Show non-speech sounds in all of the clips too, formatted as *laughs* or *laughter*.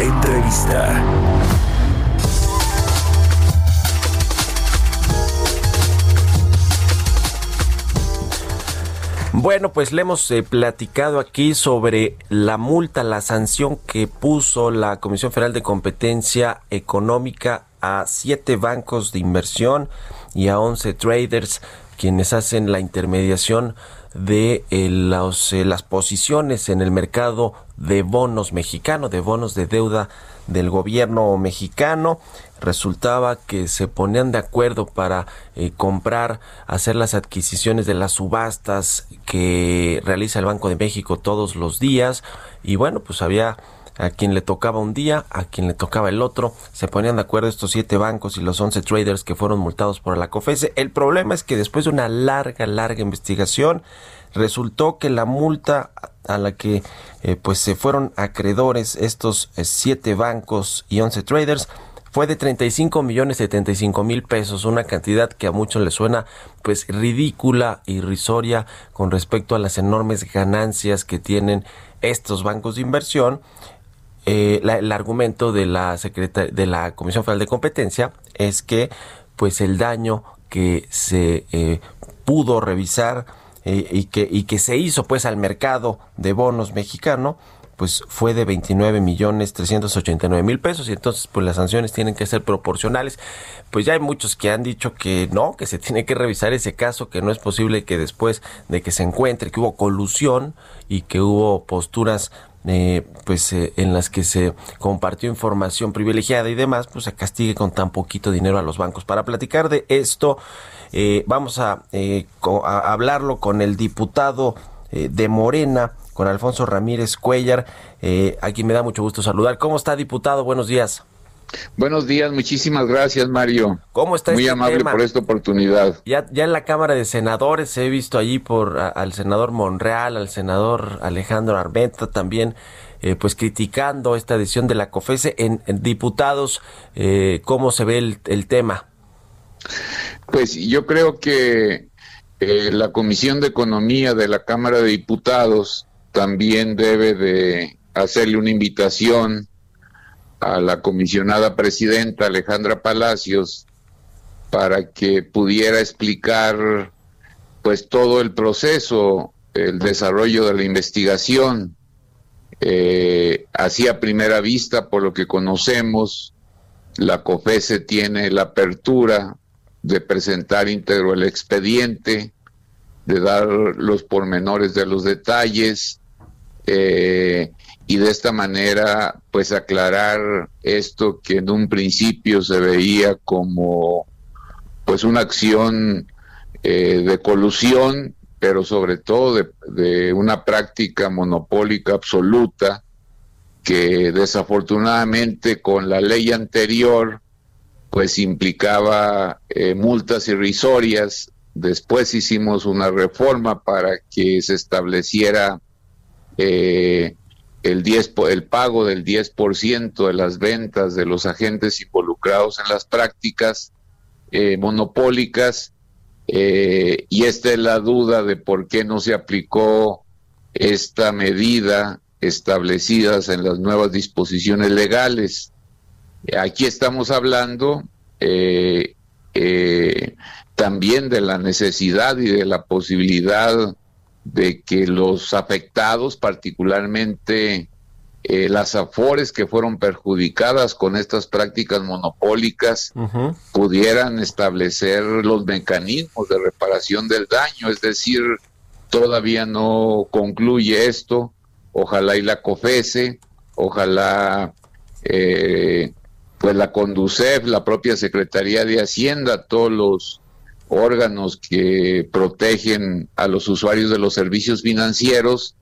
Entrevista. Bueno, pues le hemos eh, platicado aquí sobre la multa, la sanción que puso la Comisión Federal de Competencia Económica a siete bancos de inversión y a 11 traders quienes hacen la intermediación de eh, los, eh, las posiciones en el mercado de bonos mexicano, de bonos de deuda del gobierno mexicano. Resultaba que se ponían de acuerdo para eh, comprar, hacer las adquisiciones de las subastas que realiza el Banco de México todos los días. Y bueno, pues había a quien le tocaba un día, a quien le tocaba el otro. Se ponían de acuerdo estos siete bancos y los once traders que fueron multados por la COFESE. El problema es que después de una larga, larga investigación, resultó que la multa a la que eh, pues se fueron acreedores estos eh, siete bancos y once traders fue de 35 millones 75 mil pesos, una cantidad que a muchos les suena pues ridícula, irrisoria con respecto a las enormes ganancias que tienen estos bancos de inversión eh, el argumento de la de la Comisión Federal de Competencia es que pues el daño que se eh, pudo revisar eh, y que y que se hizo pues al mercado de bonos mexicano pues fue de 29 millones 389 mil pesos y entonces pues las sanciones tienen que ser proporcionales. Pues ya hay muchos que han dicho que no, que se *laughs* tiene que revisar ese caso, que no es posible que después de que se encuentre que hubo colusión y que hubo posturas eh, pues eh, en las que se compartió información privilegiada y demás, pues se castigue con tan poquito dinero a los bancos. Para platicar de esto, eh, vamos a, a, hablarlo con el diputado de Morena, con Alfonso Ramírez Cuellar, aquí me da mucho gusto saludar. ¿Cómo está, diputado? Buenos días. Buenos días, muchísimas gracias Mario. ¿Cómo está? Muy este amable por esta oportunidad. Ya, ya en la Cámara de Senadores he visto allí por al senador Monreal, al senador Alejandro Armenta también, eh, pues criticando esta decisión de la COFESE en, diputados. Eh, ¿Cómo se ve el, tema? Pues yo creo que eh, la Comisión de Economía de la Cámara de Diputados también debe de hacerle una invitación a la comisionada presidenta Alejandra Palacios para que pudiera explicar pues todo el proceso, el desarrollo de la investigación. Eh, así a primera vista, por lo que conocemos, la COFESE tiene la apertura de presentar íntegro el expediente, de dar los pormenores de los detalles, eh, y de esta manera pues aclarar esto que en un principio se veía como pues una acción eh, de colusión pero sobre todo de, de, una práctica monopólica absoluta que desafortunadamente con la ley anterior pues implicaba eh, multas irrisorias. Después hicimos una reforma para que se estableciera eh, el, 10, el pago del 10% de las ventas de los agentes involucrados en las prácticas eh, monopólicas. Eh, y esta es la duda de por qué no se aplicó esta medida establecidas en las nuevas disposiciones legales. Aquí estamos hablando eh, también de la necesidad y de la posibilidad de que los afectados, particularmente eh, las afores que fueron perjudicadas con estas prácticas monopólicas, pudieran establecer los mecanismos de reparación del daño. Es decir, todavía no concluye esto. Ojalá y la COFESE, ojalá eh, pues la CONDUCEF, la propia Secretaría de Hacienda, todos los órganos que protegen a los usuarios de los servicios financieros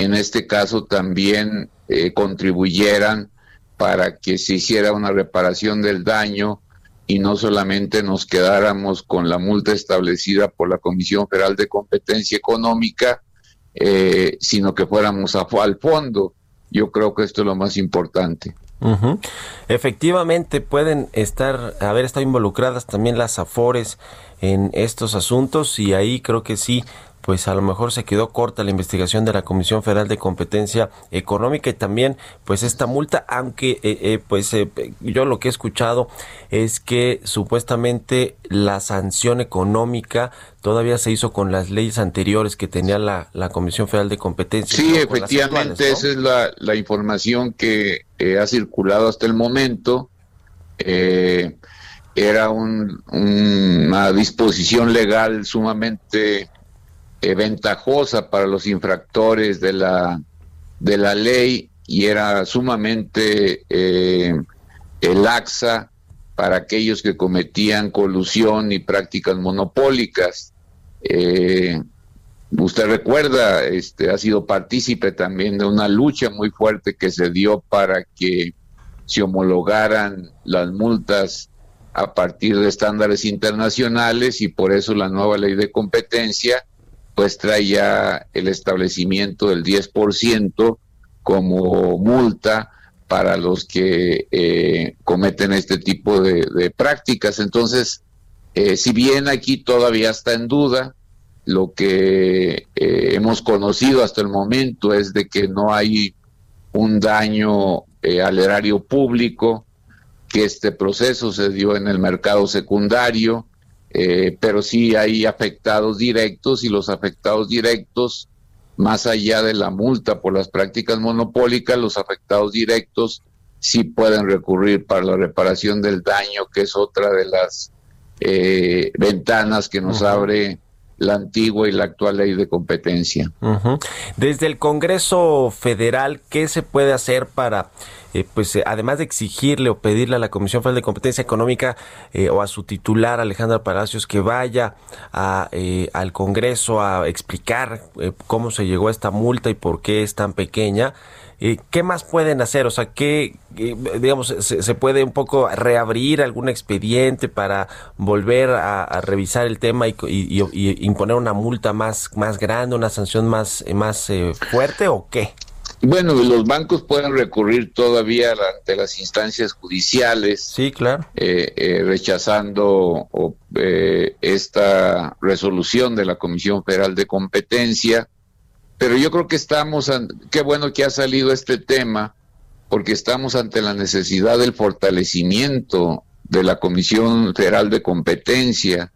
en este caso también eh, contribuyeran para que se hiciera una reparación del daño y no solamente nos quedáramos con la multa establecida por la Comisión Federal de Competencia Económica, eh, sino que fuéramos al fondo. Yo creo que esto es lo más importante. Efectivamente, pueden estar, haber estado involucradas también las AFORES en estos asuntos y ahí creo que sí pues a lo mejor se quedó corta la investigación de la Comisión Federal de Competencia Económica y también pues esta multa, aunque eh, eh, pues eh, yo lo que he escuchado es que supuestamente la sanción económica todavía se hizo con las leyes anteriores que tenía la, la Comisión Federal de Competencia. Sí, efectivamente, esa es la, la información que ha circulado hasta el momento. era un, una disposición legal sumamente eh, ventajosa para los infractores de la, de la ley y era sumamente eh, laxa para aquellos que cometían colusión y prácticas monopólicas. Eh, usted recuerda, este, ha sido partícipe también de una lucha muy fuerte que se dio para que se homologaran las multas a partir de estándares internacionales y por eso la nueva ley de competencia pues trae ya el establecimiento del 10% como multa para los que eh, cometen este tipo de, prácticas. Entonces, eh, si bien aquí todavía está en duda, lo que eh, hemos conocido hasta el momento es de que no hay un daño al erario público, que este proceso se dio en el mercado secundario, eh, pero sí hay afectados directos y los afectados directos, más allá de la multa por las prácticas monopólicas, los afectados directos sí pueden recurrir para la reparación del daño, que es otra de las eh, ventanas que nos abre la antigua y la actual ley de competencia. Desde el Congreso Federal, ¿qué se puede hacer para eh, pues eh, además de exigirle o pedirle a la Comisión Federal de Competencia Económica eh, o a su titular Alejandra Palacios que vaya a, al Congreso a explicar cómo se llegó a esta multa y por qué es tan pequeña. ¿Qué más pueden hacer? O sea, ¿qué, digamos, se, puede un poco reabrir algún expediente para volver a, revisar el tema y, y, imponer una multa más, más grande, una sanción más, más fuerte o qué? Bueno, los bancos pueden recurrir todavía ante las instancias judiciales. Sí, claro. Eh, eh, rechazando eh, esta resolución de la Comisión Federal de Competencia. Pero yo creo que estamos, qué bueno que ha salido este tema, porque estamos ante la necesidad del fortalecimiento de la Comisión Federal de Competencia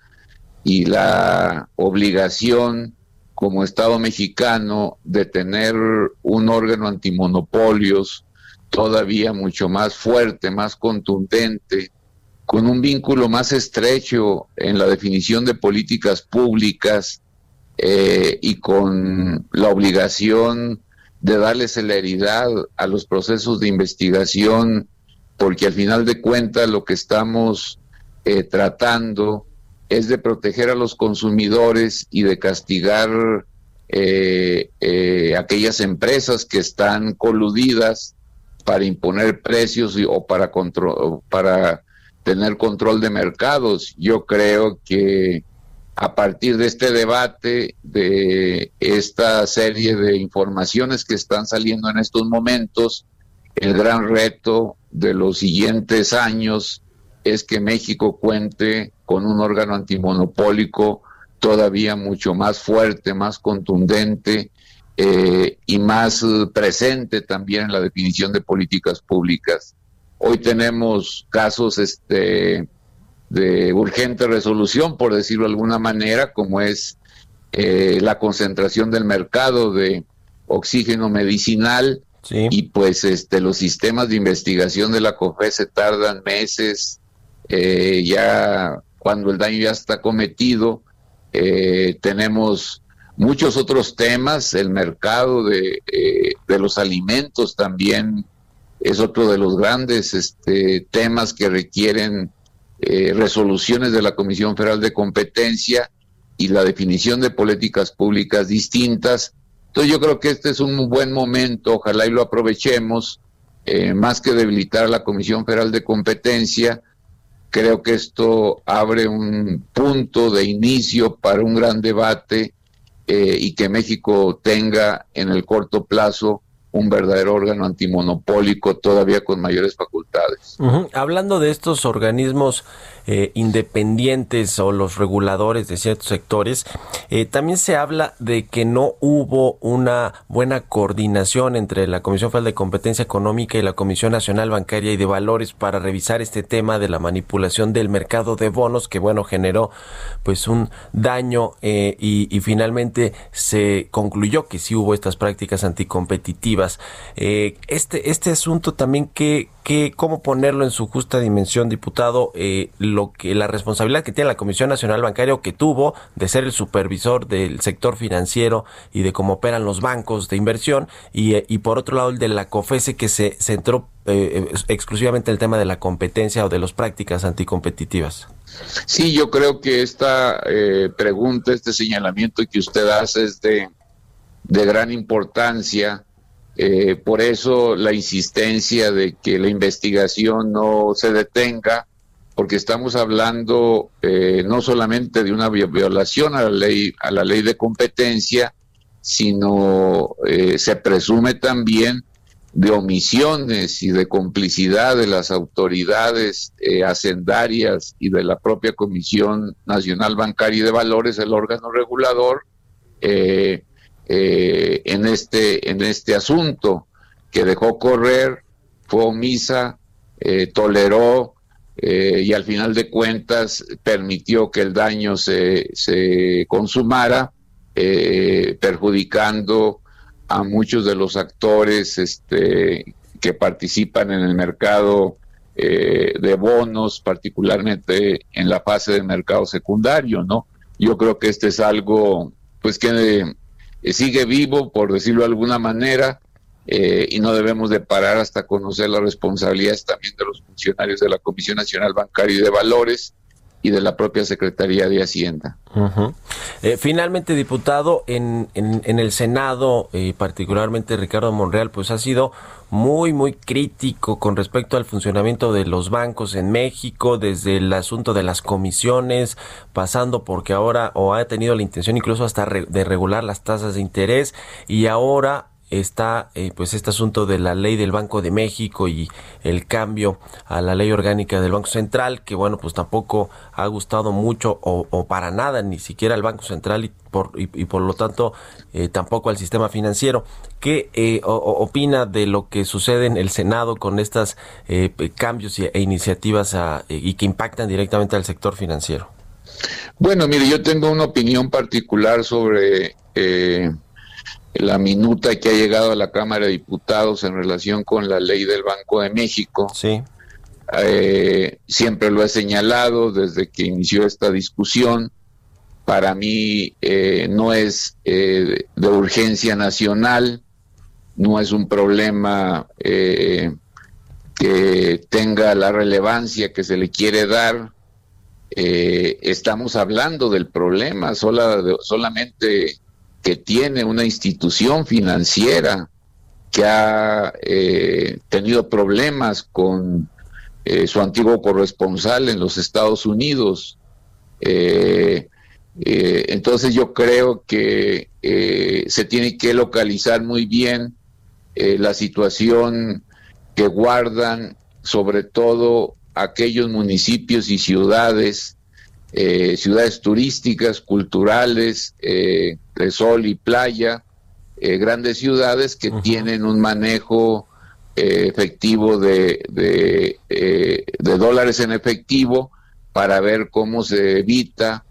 y la obligación como Estado mexicano de tener un órgano antimonopolios todavía mucho más fuerte, más contundente, con un vínculo más estrecho en la definición de políticas públicas eh, y con la obligación de darle celeridad a los procesos de investigación, porque al final de cuentas lo que estamos eh, tratando es de proteger a los consumidores y de castigar eh, eh, aquellas empresas que están coludidas para imponer precios o para, para tener control de mercados. Yo creo que a partir de este debate, de esta serie de informaciones que están saliendo en estos momentos, el gran reto de los siguientes años es que México cuente con un órgano antimonopólico todavía mucho más fuerte, más contundente eh, y más eh, presente también en la definición de políticas públicas. Hoy tenemos casos este, de urgente resolución, por decirlo de alguna manera, como es eh, la concentración del mercado de oxígeno medicinal. Y pues este, los sistemas de investigación de la COFE se tardan meses, eh, ya cuando el daño ya está cometido, eh, tenemos muchos otros temas, el mercado de, de, los alimentos también es otro de los grandes este, temas que requieren resoluciones de la Comisión Federal de Competencia y la definición de políticas públicas distintas. Entonces yo creo que este es un buen momento, ojalá y lo aprovechemos, eh, más que debilitar a la Comisión Federal de Competencia, creo que esto abre un punto de inicio para un gran debate eh, y que México tenga en el corto plazo un verdadero órgano antimonopólico todavía con mayores facultades. Hablando de estos organismos eh, independientes o los reguladores de ciertos sectores, eh, también se habla de que no hubo una buena coordinación entre la Comisión Federal de Competencia Económica y la Comisión Nacional Bancaria y de Valores para revisar este tema de la manipulación del mercado de bonos que bueno generó pues un daño eh, y, finalmente se concluyó que sí hubo estas prácticas anticompetitivas. Este este asunto también que que cómo ponerlo en su justa dimensión, diputado, eh, lo que la responsabilidad que tiene la Comisión Nacional Bancaria que tuvo de ser el supervisor del sector financiero y de cómo operan los bancos de inversión y, eh, y por otro lado el de la COFESE que se centró eh, exclusivamente en el tema de la competencia o de las prácticas anticompetitivas. Sí, yo creo que esta pregunta, este señalamiento que usted hace es de, de gran importancia eh, por eso la insistencia de que la investigación no se detenga, porque estamos hablando eh, no solamente de una violación a la ley, a la ley de competencia, sino eh, se presume también de omisiones y de complicidad de las autoridades hacendarias y de la propia Comisión Nacional Bancaria y de Valores, el órgano regulador, eh, eh, en, este, en este asunto, que dejó correr, fue omisa, eh, toleró eh, y al final de cuentas permitió que el daño se, se consumara, perjudicando a muchos de los actores este, que participan en el mercado de bonos, particularmente en la fase del mercado secundario, ¿no? Yo creo que este es algo, pues que eh, sigue vivo, por decirlo de alguna manera, eh, y no debemos de parar hasta conocer las responsabilidades también de los funcionarios de la Comisión Nacional Bancaria y de Valores y de la propia Secretaría de Hacienda. Eh, finalmente, diputado, en, en, el Senado, particularmente Ricardo Monreal, pues ha sido muy, muy crítico con respecto al funcionamiento de los bancos en México, desde el asunto de las comisiones, pasando porque ahora, o ha tenido la intención incluso hasta de regular las tasas de interés, y ahora está eh, pues este asunto de la ley del Banco de México y el cambio a la ley orgánica del Banco Central que bueno pues tampoco ha gustado mucho o, para nada ni siquiera al Banco Central y por, y, por lo tanto eh, tampoco al sistema financiero ¿qué eh, opina de lo que sucede en el Senado con estos cambios e iniciativas y que impactan directamente al sector financiero? Bueno, mire, yo tengo una opinión particular sobre la minuta que ha llegado a la Cámara de Diputados en relación con la ley del Banco de México. Sí. Eh, siempre lo he señalado desde que inició esta discusión. Para mí eh, no es eh, de urgencia nacional, no es un problema que tenga la relevancia que se le quiere dar. estamos hablando del problema, sola, solamente que tiene una institución financiera que ha eh, tenido problemas con eh, su antiguo corresponsal en los Estados Unidos. Eh, entonces yo creo que se tiene que localizar muy bien la situación que guardan sobre todo aquellos municipios y ciudades ciudades turísticas, culturales, de sol y playa, eh, grandes ciudades que tienen un manejo efectivo de, de, de, dólares en efectivo para ver cómo se evita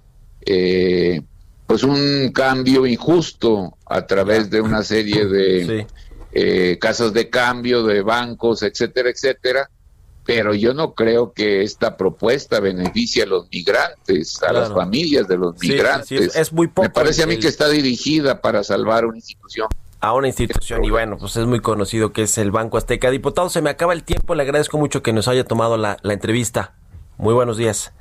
pues un cambio injusto a través de una serie de casas de cambio, de bancos, etcétera, etcétera, pero yo no creo que esta propuesta beneficie a los migrantes, a las familias de los migrantes. es, muy poco Me parece a mí que está dirigida para salvar una institución. A una institución, y bueno, pues es muy conocido que es el Banco Azteca. Diputado, se me acaba el tiempo, le agradezco mucho que nos haya tomado la, la entrevista. Muy buenos días.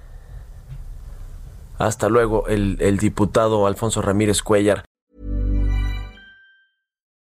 Hasta luego, el, el diputado Alfonso Ramírez Cuellar.